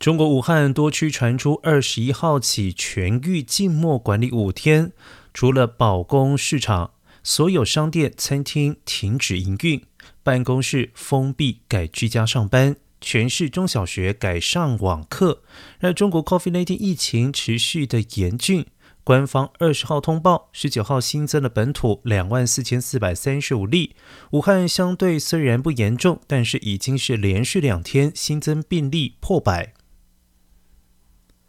中国武汉多区传出，二十一号起全域静默管理五天，除了保供市场，所有商店、餐厅停止营运，办公室封闭改居家上班，全市中小学改上网课。让中国 COVID-19 疫情持续的严峻。官方二十号通报，十九号新增了本土两万四千四百三十五例。武汉相对虽然不严重，但是已经是连续两天新增病例破百。